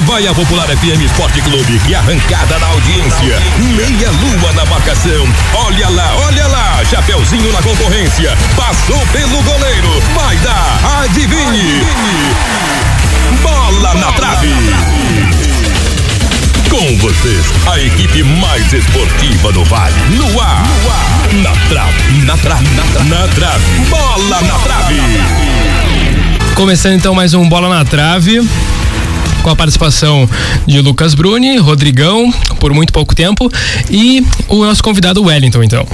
Vai a Popular FM Esporte Clube, que arrancada na audiência. Meia lua na marcação. Olha lá, olha lá. Chapeuzinho na concorrência. Passou pelo goleiro. Vai dar. Adivinhe. Bola na trave. Com vocês, a equipe mais esportiva do Vale. No ar. Na trave. Na trave. Na trave. Na trave. Bola na trave. Começando então mais um Bola na Trave com a participação de Lucas Bruni, Rodrigão, por muito pouco tempo, e o nosso convidado Wellington, então.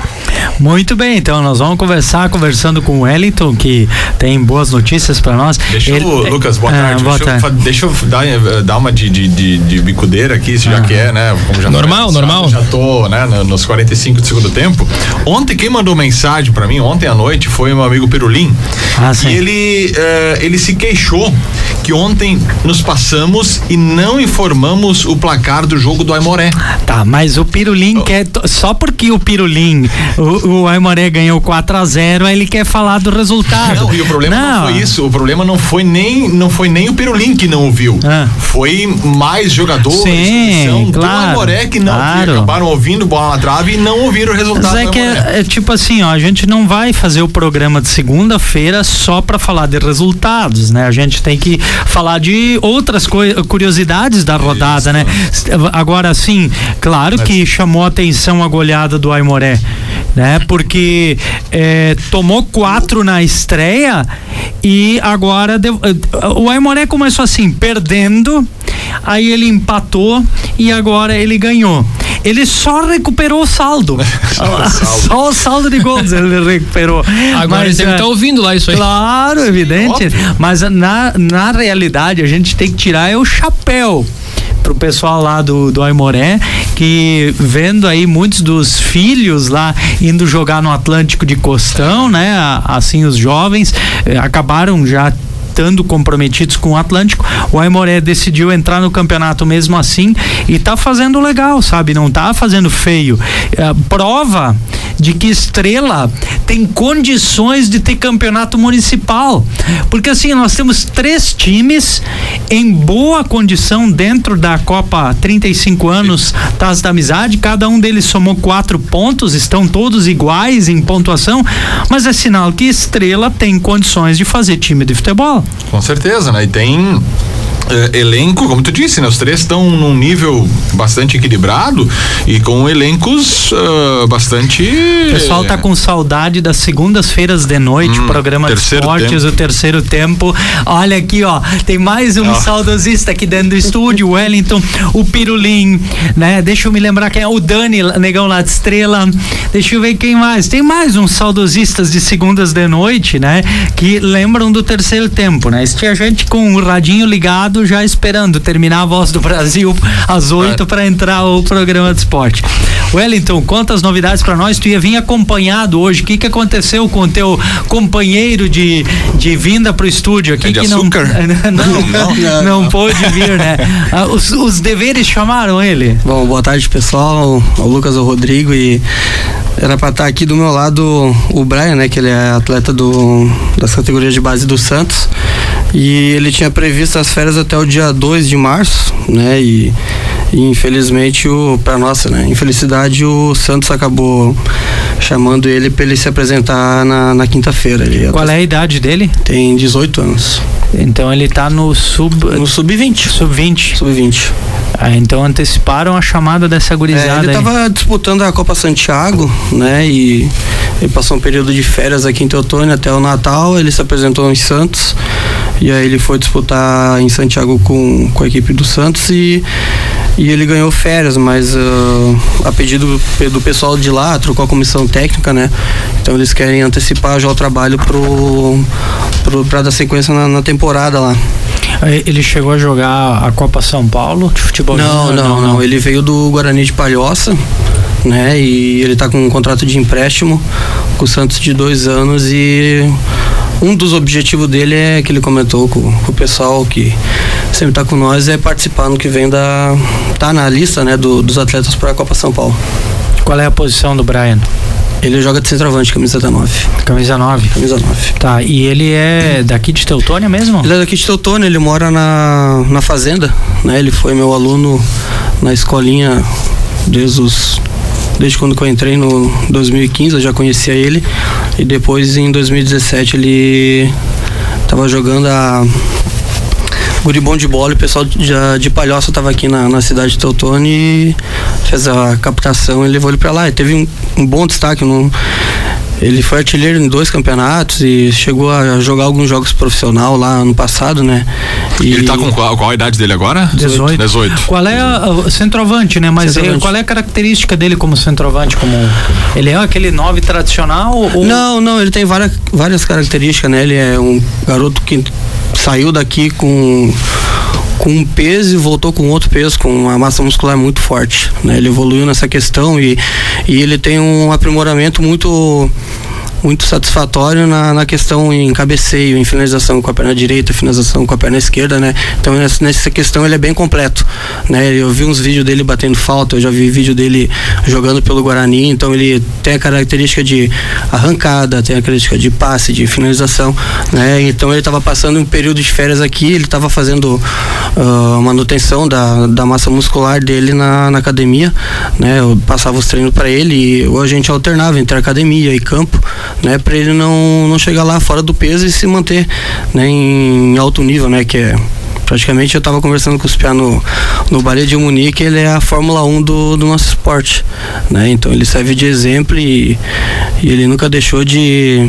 Muito bem, então nós vamos conversar conversando com o Wellington, que tem boas notícias para nós. Deixa Ele, eu, Lucas, boa ah, tarde. Boa deixa, tarde. Eu, deixa, Eu, dar, eh, dar uma de, de, de, de bicudeira aqui, se ah. já quer, né? Já normal, normal. Já tô, né, nos 45 do segundo tempo. Ontem, quem mandou mensagem para mim, ontem à noite, foi meu amigo Perulim. Ah, sim. E ele, uh, ele se queixou que ontem nos passamos e não informamos o placar do jogo do Aimoré. Tá, mas o Pirulim oh. quer. Só porque o Pirulim, o, o Aimoré ganhou 4 a 0 ele quer falar do resultado. Não, e o problema não, não foi isso. O problema não foi nem, não foi nem o Pirulim que não ouviu. Ah. Foi mais jogadores Sim, claro, do Aimoré que não claro. acabaram ouvindo bola na trave e não ouviram o resultado. Mas é que é, é, tipo assim, ó, a gente não vai fazer o programa de segunda-feira só para falar de resultados, né? A gente tem que falar de outras curiosidades da rodada, né? Agora sim, claro que chamou a atenção a goleada do Aimoré, né? Porque é, tomou quatro na estreia e agora deu, o Aimoré começou assim, perdendo, aí ele empatou e agora ele ganhou ele só recuperou o saldo. só, o saldo. só o saldo de gols ele recuperou. Agora Mas, ele deve estar tá ouvindo lá isso aí. Claro, evidente. Óbvio. Mas na, na realidade a gente tem que tirar é o chapéu pro pessoal lá do, do Aimoré, que vendo aí muitos dos filhos lá indo jogar no Atlântico de Costão, né? Assim, os jovens eh, acabaram já estando comprometidos com o Atlântico, o Aimoré decidiu entrar no campeonato mesmo assim e tá fazendo legal, sabe? Não tá fazendo feio. É, prova de que Estrela tem condições de ter campeonato municipal. Porque assim, nós temos três times em boa condição dentro da Copa 35 anos Taça da Amizade, cada um deles somou quatro pontos, estão todos iguais em pontuação, mas é sinal que Estrela tem condições de fazer time de futebol. Com certeza, né? E tem é, elenco, como tu disse, né? Os três estão num nível bastante equilibrado e com elencos uh, bastante. O pessoal tá com saudade das segundas-feiras de noite, hum, programa de esportes, tempo. o terceiro tempo. Olha aqui, ó, tem mais um oh. saudosista aqui dentro do estúdio, o Wellington, o Pirulim, né? Deixa eu me lembrar quem é o Dani, negão lá de Estrela. Deixa eu ver quem mais. Tem mais uns saudosistas de segundas de noite, né? Que lembram do terceiro tempo, né? Tinha gente com o radinho ligado já esperando terminar a Voz do Brasil às oito para entrar o programa de esporte. Wellington, conta as novidades para nós. Tu ia vir acompanhado hoje. O que, que aconteceu com o teu companheiro de, de vinda pro estúdio aqui? É que não, não, não, não, não pôde vir, né? Ah, os, os deveres chamaram ele. Bom, boa tarde, pessoal. O Lucas, o Rodrigo e era para estar tá aqui do meu lado o Brian, né? Que ele é atleta do, das categorias de base do Santos. E ele tinha previsto as férias até o dia 2 de março, né? E, e infelizmente, o, para nossa né? infelicidade, o Santos acabou chamando ele para ele se apresentar na, na quinta-feira. Qual é a idade dele? Tem 18 anos. Então ele está no sub. No sub-20. Sub-20. Sub-20. Ah, então anteciparam a chamada dessa gurizada. É, ele estava disputando a Copa Santiago, né? E ele passou um período de férias aqui em Teotônio até o Natal. Ele se apresentou em Santos. E aí ele foi disputar em Santiago com, com a equipe do Santos e, e ele ganhou férias, mas uh, a pedido do pessoal de lá, trocou a comissão técnica, né? Então eles querem antecipar já o trabalho pro, pro, pra dar sequência na, na temporada lá. Ele chegou a jogar a Copa São Paulo de futebol? Não, não, não, não. Ele veio do Guarani de Palhoça, né? E ele está com um contrato de empréstimo com o Santos de dois anos e um dos objetivos dele é que ele comentou com, com o pessoal que sempre está com nós é participar no que vem da tá na lista né do, dos atletas para a Copa São Paulo. Qual é a posição do Brian? Ele joga de centroavante, camisa 9. Camisa 9. Camisa 9. Tá, e ele é daqui de Teutônia mesmo? Ele é daqui de Teutônia, ele mora na, na fazenda, né? Ele foi meu aluno na escolinha desde os desde quando eu entrei no 2015, eu já conhecia ele. E depois em 2017 ele tava jogando a guribom de bola, o pessoal de, de Palhoça estava aqui na, na cidade de Teutônia e fez a captação e levou ele para lá. E teve um, um bom destaque. No, ele foi artilheiro em dois campeonatos e chegou a jogar alguns jogos profissional lá no passado, né? E ele tá com qual, qual a idade dele agora? 18. 18. Qual é o centroavante, né? Mas centroavante. qual é a característica dele como centroavante? Como ele é aquele nove tradicional ou... Não, não, ele tem várias, várias características, né? Ele é um garoto que saiu daqui com com um peso e voltou com outro peso, com uma massa muscular muito forte. Né? Ele evoluiu nessa questão e, e ele tem um aprimoramento muito muito satisfatório na, na questão em cabeceio, em finalização com a perna direita, finalização com a perna esquerda, né? Então nessa, questão ele é bem completo, né? Eu vi uns vídeos dele batendo falta, eu já vi vídeo dele jogando pelo Guarani, então ele tem a característica de arrancada, tem a característica de passe, de finalização, né? Então ele estava passando um período de férias aqui, ele estava fazendo uh, manutenção da, da massa muscular dele na, na academia, né? Eu passava os treinos para ele ou a gente alternava entre academia e campo, né, para ele não, não chegar lá fora do peso e se manter né, em alto nível, né, que é praticamente eu estava conversando com os Pia no, no Balé de Munique, ele é a Fórmula 1 do, do nosso esporte, né? Então ele serve de exemplo e, e ele nunca deixou de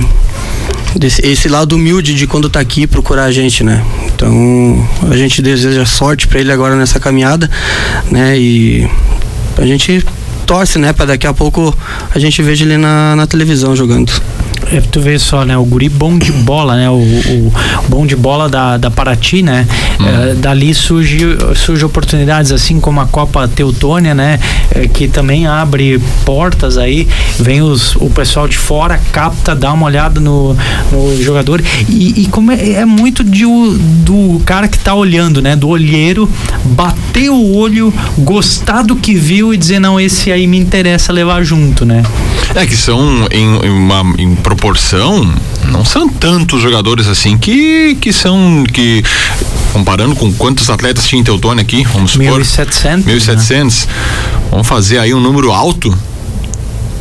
desse, esse lado humilde de quando está aqui procurar a gente, né? Então a gente deseja sorte para ele agora nessa caminhada, né? E a gente torce, né? Para daqui a pouco a gente veja ele na, na televisão jogando. É, tu vê só, né? O guri bom de bola, né? O, o, bom de bola da, da Paraty, né? Hum. É, dali surge, surge oportunidades, assim como a Copa Teutônia, né? É, que também abre portas aí. Vem os, o pessoal de fora, capta, dá uma olhada no, no jogador. E, e como é, é muito de, do cara que tá olhando, né? Do olheiro, bater o olho, gostar do que viu e dizer, não, esse aí me interessa levar junto, né? É que são em, em uma em proporção, não são tantos jogadores assim que, que são que comparando com quantos atletas tinha em Teutônia aqui, vamos supor. 1.700 1.700 né? vamos fazer aí um número alto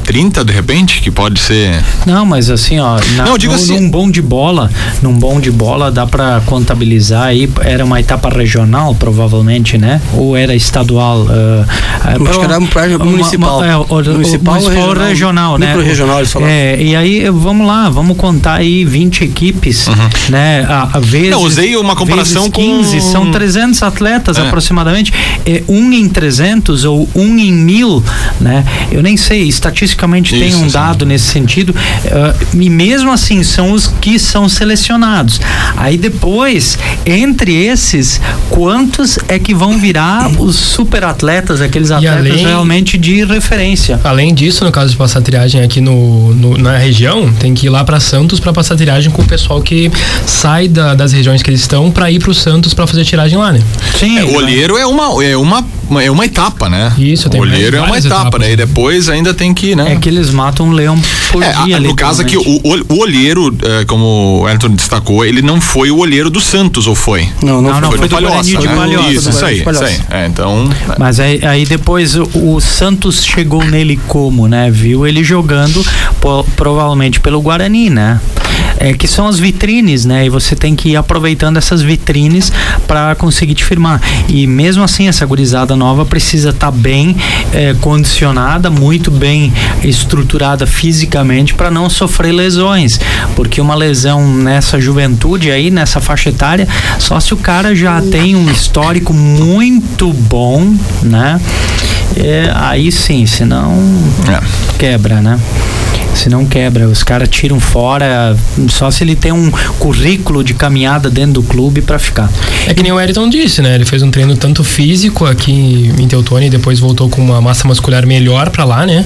30 de repente, que pode ser. Não, mas assim, ó, na, não, digo no, assim, num bom de bola, num bom de bola dá para contabilizar aí, era uma etapa regional, provavelmente, né? Ou era estadual? Uh, Acho que era uma, municipal. Uma, é, o, municipal, o, municipal regional, regional né? regional, eles É, e aí vamos lá, vamos contar aí 20 equipes, uhum. né? A, a vezes, não, usei uma comparação 15, com são 300 atletas é. aproximadamente, é, um em 300 ou um em mil, né? Eu nem sei, estatisticamente estatisticamente Isso, tem um sim. dado nesse sentido, uh, e mesmo assim são os que são selecionados. Aí depois, entre esses, quantos é que vão virar os super atletas, aqueles atletas além, realmente de referência? Além disso, no caso de passar triagem aqui no, no na região, tem que ir lá para Santos para passar triagem com o pessoal que sai da, das regiões que eles estão para ir para o Santos para fazer tiragem lá, né? Sim. É, o olheiro é uma, é uma é uma etapa, né? Isso, tem O olheiro é uma etapa, etapas. né? E depois ainda tem que, né? É que eles matam um leão por é, dia. No caso aqui, o, o olheiro, é, como o Elton destacou, ele não foi o olheiro do Santos, ou foi? Não, não, não, foi, foi do, Palhoça, de né? Palhoça. Isso, isso aí, isso aí. É, então... Né? Mas aí, aí depois o, o, Santos chegou nele como, né? Viu ele jogando, po, provavelmente pelo Guarani, né? É, que são as vitrines, né? E você tem que ir aproveitando essas vitrines para conseguir te firmar. E mesmo assim, essa gurizada nova precisa estar tá bem é, condicionada, muito bem estruturada fisicamente para não sofrer lesões, porque uma lesão nessa juventude aí, nessa faixa etária, só se o cara já tem um histórico muito bom, né? É, aí sim, senão é. quebra, né? se não quebra. Os caras tiram fora só se ele tem um currículo de caminhada dentro do clube para ficar. É que nem o Ayrton disse, né? Ele fez um treino tanto físico aqui em Teutônia e depois voltou com uma massa muscular melhor para lá, né?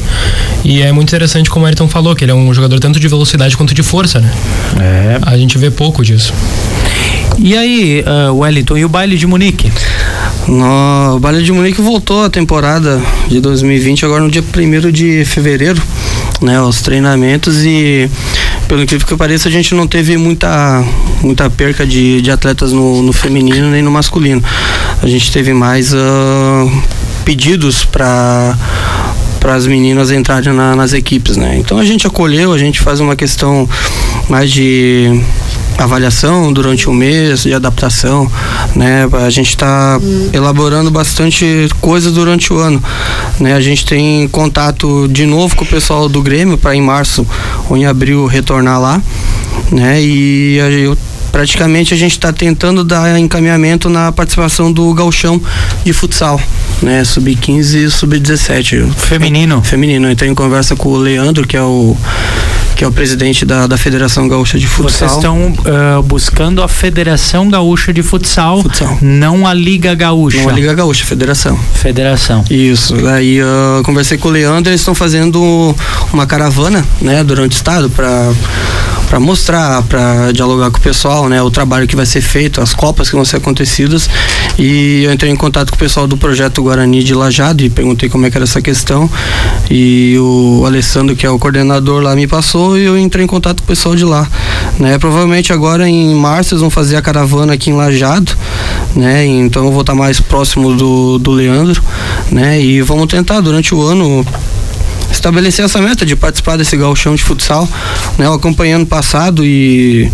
E é muito interessante como o Ayrton falou, que ele é um jogador tanto de velocidade quanto de força, né? É. A gente vê pouco disso. E aí, uh, Wellington, e o baile de Munique? No, o baile de Munique voltou a temporada de 2020 agora no dia 1 de fevereiro né, os treinamentos e pelo incrível que pareça a gente não teve muita muita perca de, de atletas no, no feminino nem no masculino a gente teve mais uh, pedidos para para as meninas entrarem na, nas equipes, né? Então a gente acolheu, a gente faz uma questão mais de avaliação durante um mês de adaptação, né? A gente está elaborando bastante coisas durante o ano, né? A gente tem contato de novo com o pessoal do Grêmio para em março ou em abril retornar lá, né? E eu praticamente a gente está tentando dar encaminhamento na participação do galchão de futsal, né? Sub-15 e sub-17. Feminino? Feminino. Entrei em conversa com o Leandro, que é o que é o presidente da, da Federação Gaúcha de Futsal. Vocês estão uh, buscando a Federação Gaúcha de Futsal, futsal, não a Liga Gaúcha. Não a Liga Gaúcha, Federação. Federação. Isso. Aí uh, conversei com o Leandro, eles estão fazendo uma caravana, né, durante o estado para para mostrar, para dialogar com o pessoal, né, o trabalho que vai ser feito, as copas que vão ser acontecidas. E eu entrei em contato com o pessoal do projeto Guarani de Lajado e perguntei como é que era essa questão. E o Alessandro, que é o coordenador lá, me passou e eu entrei em contato com o pessoal de lá, né? Provavelmente agora em março eles vão fazer a caravana aqui em Lajado, né? Então eu vou estar mais próximo do, do Leandro, né? E vamos tentar durante o ano estabelecer essa meta de participar desse gauchão de futsal, né? Eu acompanhei ano passado e,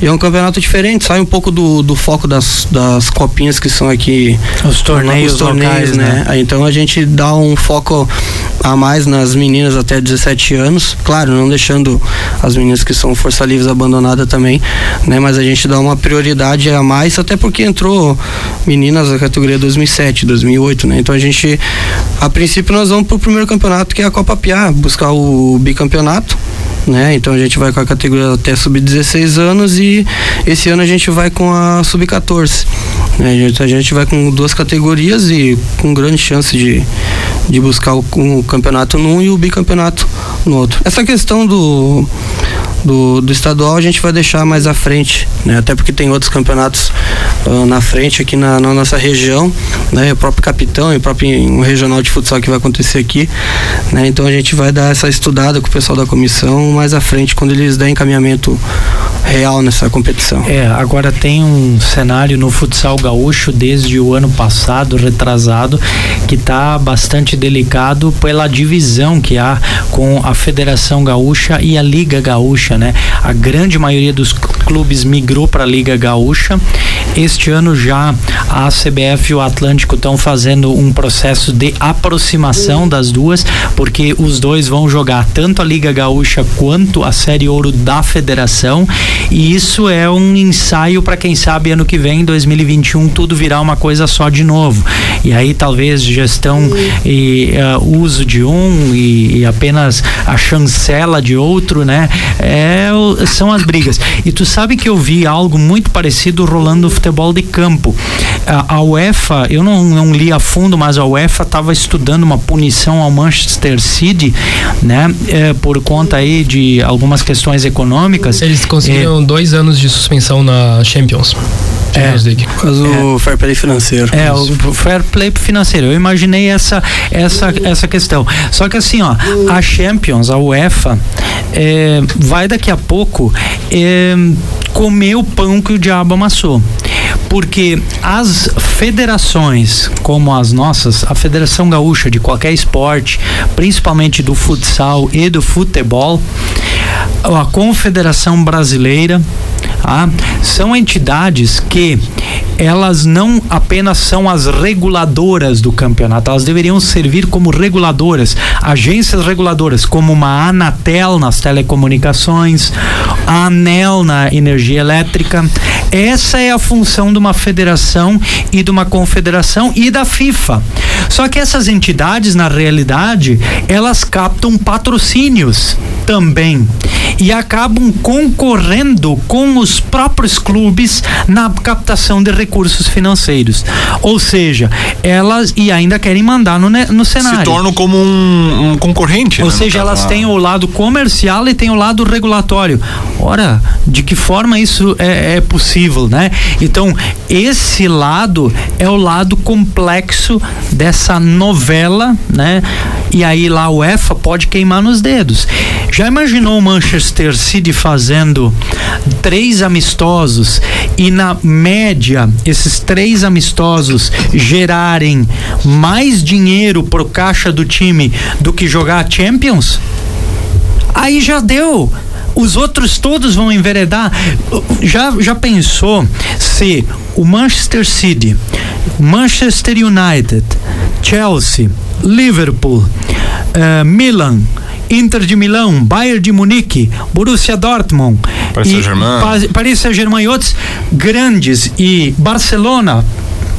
e, é um campeonato diferente, sai um pouco do, do foco das, das copinhas que são aqui os torneios, os torneios locais, né? né? Então a gente dá um foco a mais nas meninas até 17 anos, claro, não deixando as meninas que são força livres abandonadas também, né? Mas a gente dá uma prioridade a mais, até porque entrou meninas da categoria 2007, 2008, né? Então a gente, a princípio nós vamos pro primeiro campeonato que é a Copa Piá, buscar o bicampeonato né? Então a gente vai com a categoria até sub-16 anos e esse ano a gente vai com a sub-14. Né? A, gente, a gente vai com duas categorias e com grande chance de, de buscar o, o campeonato num e o bicampeonato no outro. Essa questão do do, do estadual a gente vai deixar mais à frente, né? Até porque tem outros campeonatos uh, na frente aqui na, na, nossa região, né? O próprio capitão e o próprio um regional de futsal que vai acontecer aqui, né? Então a gente vai dar essa estudada com o pessoal da comissão mais à frente quando eles der encaminhamento real nessa competição. É, agora tem um cenário no futsal gaúcho desde o ano passado, retrasado, que está bastante delicado pela divisão que há com a Federação Gaúcha e a Liga Gaúcha, né? A grande maioria dos clubes migrou para a Liga Gaúcha. Este ano já a CBF e o Atlântico estão fazendo um processo de aproximação das duas, porque os dois vão jogar tanto a Liga Gaúcha quanto a Série Ouro da Federação e isso é um ensaio para quem sabe ano que vem, 2021, tudo virar uma coisa só de novo. E aí talvez gestão e uh, uso de um e, e, apenas a chancela de outro, né? É, são as brigas. E tu sabe que eu vi algo muito parecido rolando no futebol de campo. A, a UEFA, eu não, não li a fundo, mas a UEFA estava estudando uma punição ao Manchester City, né? É, por conta aí de algumas questões econômicas. Eles conseguiram é, dois anos de suspensão na Champions. É, League. Causa do é, fair play financeiro. É, o fair play financeiro. Eu imaginei essa, essa, essa questão. Só que assim, ó, a Champions, a UEFA, é, vai daqui a pouco é, comer o pão que o diabo amassou porque as federações como as nossas, a Federação Gaúcha de qualquer esporte, principalmente do futsal e do futebol, a Confederação Brasileira, ah, são entidades que elas não apenas são as reguladoras do campeonato, elas deveriam servir como reguladoras, agências reguladoras, como uma Anatel nas telecomunicações, a ANEL na energia elétrica. Essa é a função de uma federação e de uma confederação e da FIFA. Só que essas entidades, na realidade, elas captam patrocínios também e acabam concorrendo com os próprios clubes na captação de recursos financeiros. Ou seja, elas e ainda querem mandar no, no cenário. Se tornam como um, um concorrente. Ou né, seja, elas têm o lado comercial e têm o lado regulatório. Ora, de que forma isso é, é possível, né? Então, esse lado é o lado complexo dessa novela, né? E aí lá o EFA pode queimar nos dedos. Já imaginou o Manchester City fazendo três amistosos e na média esses três amistosos gerarem mais dinheiro pro caixa do time do que jogar Champions? Aí já deu os outros todos vão enveredar. Já, já pensou se o Manchester City, Manchester United, Chelsea, Liverpool, uh, Milan, Inter de Milão, Bayern de Munique, Borussia Dortmund, Paris Saint-Germain, Paris Saint-Germain e outros grandes e Barcelona,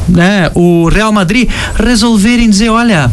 né, o Real Madrid resolverem dizer, olha,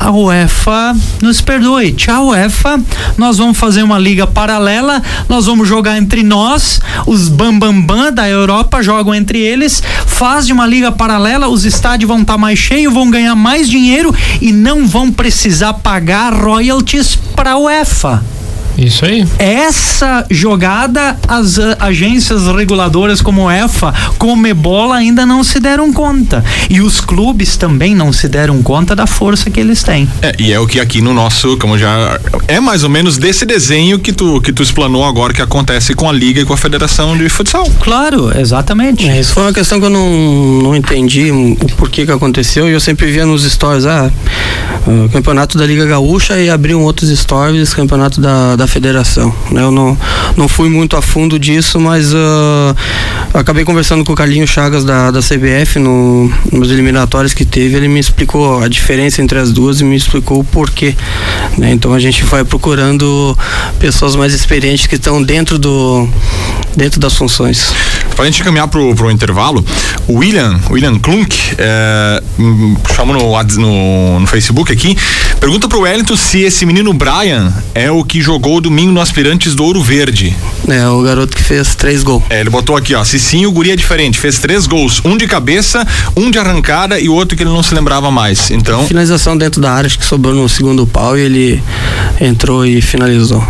a UEFA nos perdoe, tchau UEFA, nós vamos fazer uma liga paralela, nós vamos jogar entre nós, os bambambam bam, bam da Europa jogam entre eles, faz uma liga paralela, os estádios vão estar tá mais cheios, vão ganhar mais dinheiro e não vão precisar pagar royalties para a UEFA. Isso aí. Essa jogada, as agências reguladoras como EFA, como Ebola ainda não se deram conta. E os clubes também não se deram conta da força que eles têm. É, e é o que aqui no nosso, como já. É mais ou menos desse desenho que tu, que tu explanou agora que acontece com a Liga e com a Federação de Futsal. Claro, exatamente. É, isso foi uma questão que eu não, não entendi o porquê que aconteceu. E eu sempre via nos stories, ah, o campeonato da Liga Gaúcha e abriam outros stories, campeonato da, da federação. Né? Eu não, não fui muito a fundo disso, mas uh, acabei conversando com o Carlinhos Chagas da, da CBF no, nos eliminatórios que teve. Ele me explicou a diferença entre as duas e me explicou o porquê. Né? Então a gente vai procurando pessoas mais experientes que estão dentro do dentro das funções. Para a gente caminhar pro, pro intervalo, o William, William Klunk, é, chamou no, no, no Facebook aqui, pergunta pro Wellington se esse menino Brian é o que jogou domingo no Aspirantes do Ouro Verde. É, o garoto que fez três gols. É, ele botou aqui, ó, se sim, o guri é diferente, fez três gols, um de cabeça, um de arrancada e outro que ele não se lembrava mais, então... Finalização dentro da área, acho que sobrou no segundo pau e ele entrou e finalizou.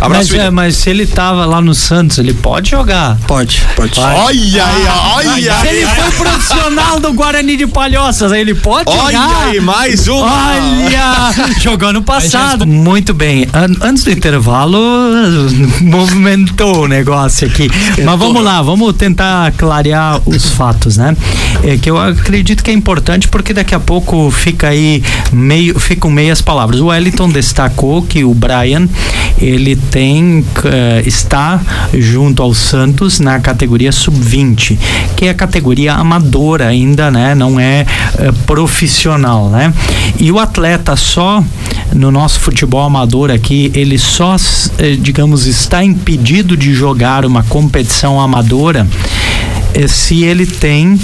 Abraço, mas, é, mas se ele tava lá no Santos, ele pode jogar? Pode, pode. Olha aí, olha Se ele foi profissional do Guarani de Palhoças, ele pode olha jogar? Olha aí, mais um. Olha, jogou no passado. Muito bem, An antes do intervalo, movimentou o negócio aqui. Mas vamos lá, vamos tentar clarear os fatos, né? É que eu acredito que é importante porque daqui a pouco fica aí meio, ficam meias palavras. O Wellington destacou que o Brian, ele tem, uh, está junto ao Santos na categoria sub-20, que é a categoria amadora ainda, né? Não é uh, profissional, né? E o atleta só no nosso futebol amador aqui, ele só, uh, digamos, está impedido de jogar uma competição amadora se ele tem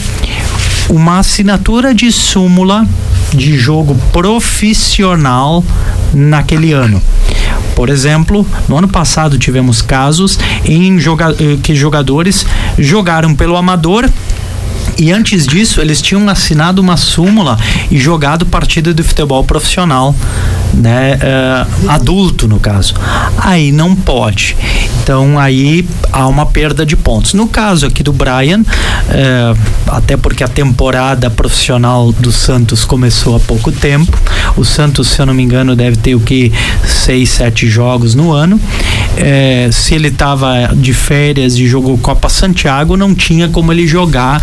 uma assinatura de súmula de jogo profissional naquele ano. Por exemplo, no ano passado tivemos casos em joga eh, que jogadores jogaram pelo amador e antes disso, eles tinham assinado uma súmula e jogado partida de futebol profissional, né? Uh, adulto, no caso. Aí não pode. Então aí há uma perda de pontos. No caso aqui do Brian, uh, até porque a temporada profissional do Santos começou há pouco tempo. O Santos, se eu não me engano, deve ter o que seis, sete jogos no ano. Uh, se ele estava de férias e jogou Copa Santiago, não tinha como ele jogar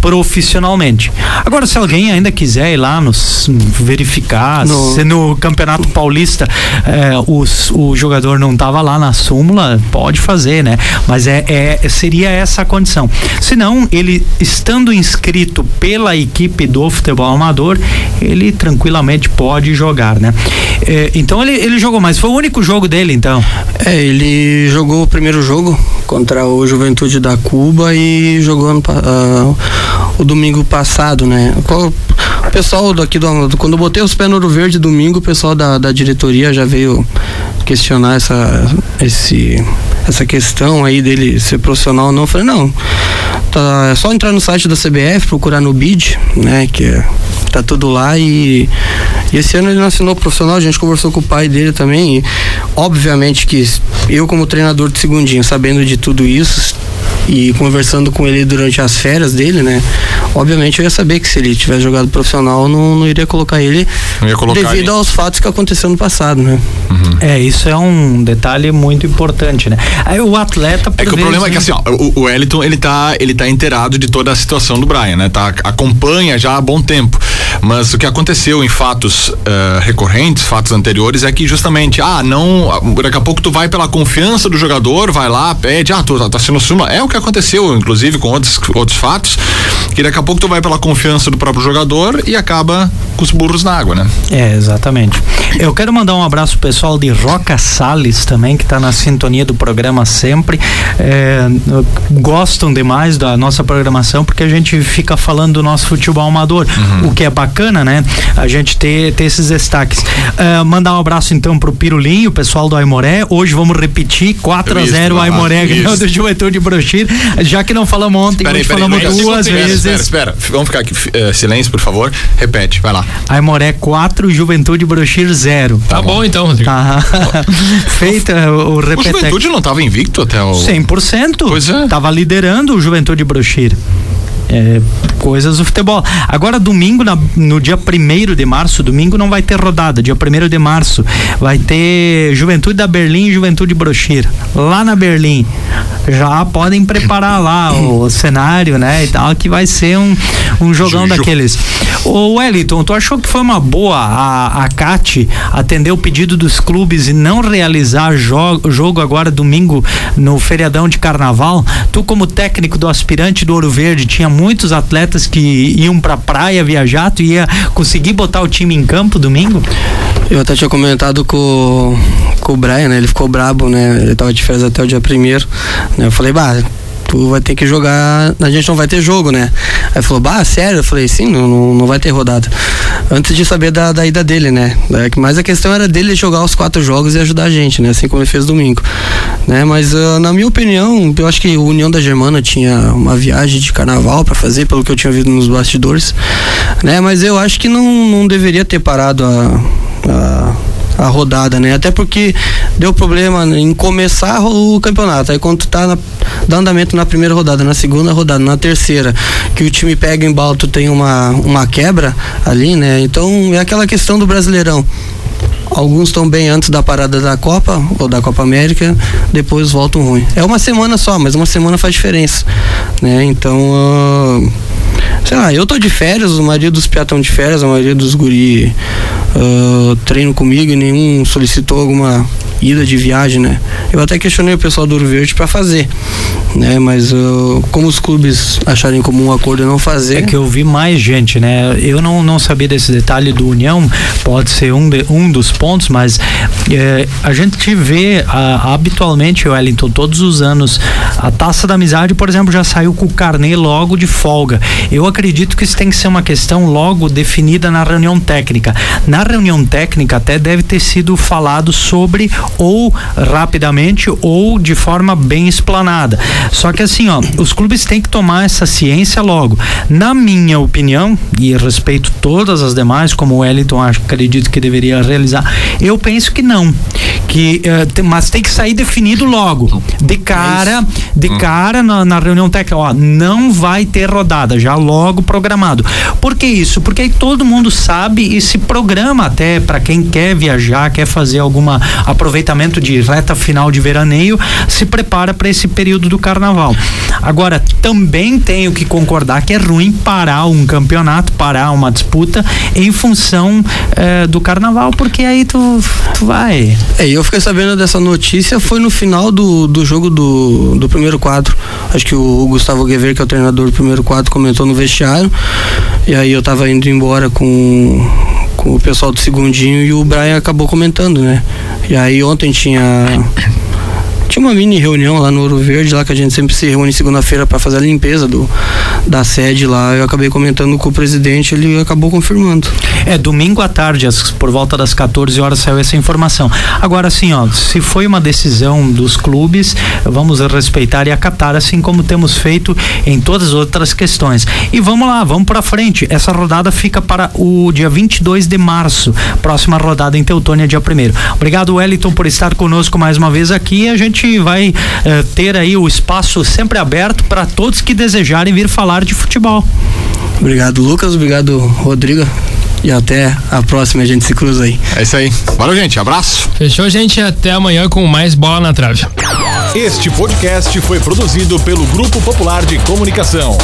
profissionalmente. Agora, se alguém ainda quiser ir lá nos verificar no... se no Campeonato Paulista é, os, o jogador não estava lá na súmula, pode fazer, né? Mas é, é seria essa a condição. Se não, ele estando inscrito pela equipe do futebol amador, ele tranquilamente pode jogar, né? É, então ele, ele jogou mais. Foi o único jogo dele, então? É, ele jogou o primeiro jogo contra o Juventude da Cuba e jogou ano, uh, o domingo passado, né? o pessoal daqui do, do, quando eu botei os pés no Ouro Verde domingo, o pessoal da, da diretoria já veio questionar essa, esse, essa questão aí dele ser profissional ou não. Eu falei, não, tá, é só entrar no site da CBF, procurar no BID, né, que é, tá tudo lá e, e esse ano ele não assinou profissional, a gente conversou com o pai dele também e obviamente que eu como treinador de segundinho, sabendo de tudo isso, e conversando com ele durante as férias dele, né? Obviamente eu ia saber que se ele tivesse jogado profissional, não, não iria colocar ele ia colocar devido aos fatos que aconteceram no passado, né? Uhum. É, isso é um detalhe muito importante, né? Aí o atleta. É que vezes, o problema é que assim, ó, o, o Wellington ele tá, ele tá inteirado de toda a situação do Brian, né? Tá, acompanha já há bom tempo. Mas o que aconteceu em fatos uh, recorrentes, fatos anteriores, é que justamente, ah, não. Daqui a pouco tu vai pela confiança do jogador, vai lá, pede, ah, tu tá sendo suma. É o que aconteceu, inclusive, com outros, outros fatos, que daqui a pouco tu vai pela confiança do próprio jogador e acaba com os burros na água, né? É, exatamente. Eu quero mandar um abraço pro pessoal de Roca Sales também, que está na sintonia do programa sempre. É, gostam demais da nossa programação, porque a gente fica falando do nosso futebol amador, uhum. o que é bacana, né? A gente ter, ter esses destaques. É, mandar um abraço então pro Pirulinho, o pessoal do Aimoré. Hoje vamos repetir 4 a 0 o Aimoré ganhou do Juventude Brochir. Já que não falamos ontem, peraí, peraí, falamos peraí, duas vezes. Espera, espera, vamos ficar aqui, uh, silêncio, por favor. Repete, vai lá. Aimoré 4, Juventude Brochir 0. Tá, tá bom então, Rodrigo. Tá. Feita o repetec. O Juventude não estava invicto até o 100%. Pois é. Tava liderando o Juventude Brochir é, coisas do futebol. Agora, domingo, na, no dia 1 de março, domingo não vai ter rodada, dia 1 de março, vai ter Juventude da Berlim e Juventude Brochir, lá na Berlim. Já podem preparar lá o cenário, né, e tal, que vai ser um, um jogão Juju. daqueles. Ô Wellington, tu achou que foi uma boa a, a CAT atender o pedido dos clubes e não realizar jogo, jogo agora domingo no feriadão de carnaval? Tu, como técnico do aspirante do Ouro Verde, tinha muitos atletas que iam pra praia viajar, tu ia conseguir botar o time em campo domingo? Eu até tinha comentado com, com o Brian, né? Ele ficou brabo, né? Ele tava de férias até o dia primeiro. Né? Eu falei, bah, tu vai ter que jogar, a gente não vai ter jogo, né? Aí falou, bah, sério? Eu falei, sim, não, não vai ter rodada. Antes de saber da, da ida dele, né? Mas a questão era dele jogar os quatro jogos e ajudar a gente, né? Assim como ele fez domingo. Né? Mas uh, na minha opinião, eu acho que o União da Germana tinha uma viagem de carnaval para fazer, pelo que eu tinha visto nos bastidores. Né? Mas eu acho que não, não deveria ter parado a, a a rodada, né? Até porque deu problema em começar o campeonato. Aí quando tá na, andamento na primeira rodada, na segunda rodada, na terceira, que o time pega em balto tem uma, uma quebra ali, né? Então é aquela questão do brasileirão. Alguns estão bem antes da parada da Copa ou da Copa América, depois voltam ruim. É uma semana só, mas uma semana faz diferença, né? Então, uh, sei lá, eu tô de férias, a maioria dos piá estão de férias, a maioria dos guri uh, treino comigo e nenhum solicitou alguma ida de viagem, né? Eu até questionei o pessoal do Ouro Verde para fazer, né? Mas uh, como os clubes acharem como um acordo não fazer. É que eu vi mais gente, né? Eu não, não sabia desse detalhe do União, pode ser um, de, um dos pontos, mas eh, a gente vê uh, habitualmente, Wellington, todos os anos, a taça da amizade, por exemplo, já saiu com o carnê logo de folga. Eu acredito que isso tem que ser uma questão logo definida na reunião técnica. Na reunião técnica até deve ter sido falado sobre ou rapidamente ou de forma bem explanada. Só que assim, ó, os clubes têm que tomar essa ciência logo. Na minha opinião, e respeito todas as demais, como o Wellington acho, acredito que deveria realizar, eu penso que não. Que, uh, mas tem que sair definido logo. De cara, de hum. cara na, na reunião técnica, ó, não vai ter rodada, já logo programado. Por que isso? Porque aí todo mundo sabe e se programa até para quem quer viajar, quer fazer alguma aproveitamento aproveitamento de reta final de veraneio, se prepara para esse período do carnaval. Agora, também tenho que concordar que é ruim parar um campeonato, parar uma disputa em função eh, do carnaval, porque aí tu, tu vai. É, eu fiquei sabendo dessa notícia foi no final do, do jogo do, do primeiro quadro. Acho que o, o Gustavo Guever, que é o treinador do primeiro quadro, comentou no vestiário. E aí eu tava indo embora com com o pessoal do segundinho e o Brian acabou comentando, né? E aí ontem tinha tinha uma mini reunião lá no Ouro Verde, lá que a gente sempre se reúne segunda-feira para fazer a limpeza do, da sede lá. Eu acabei comentando com o presidente, ele acabou confirmando. É, domingo à tarde, por volta das 14 horas, saiu essa informação. Agora, assim, ó, se foi uma decisão dos clubes, vamos respeitar e acatar, assim como temos feito em todas as outras questões. E vamos lá, vamos para frente. Essa rodada fica para o dia 22 de março, próxima rodada em Teutônia, dia 1 Obrigado, Wellington, por estar conosco mais uma vez aqui. A gente vai eh, ter aí o espaço sempre aberto para todos que desejarem vir falar de futebol. Obrigado, Lucas. Obrigado, Rodrigo. E até a próxima, a gente se cruza aí. É isso aí. Valeu, gente. Abraço. Fechou, gente. Até amanhã com mais bola na trave. Este podcast foi produzido pelo Grupo Popular de Comunicação.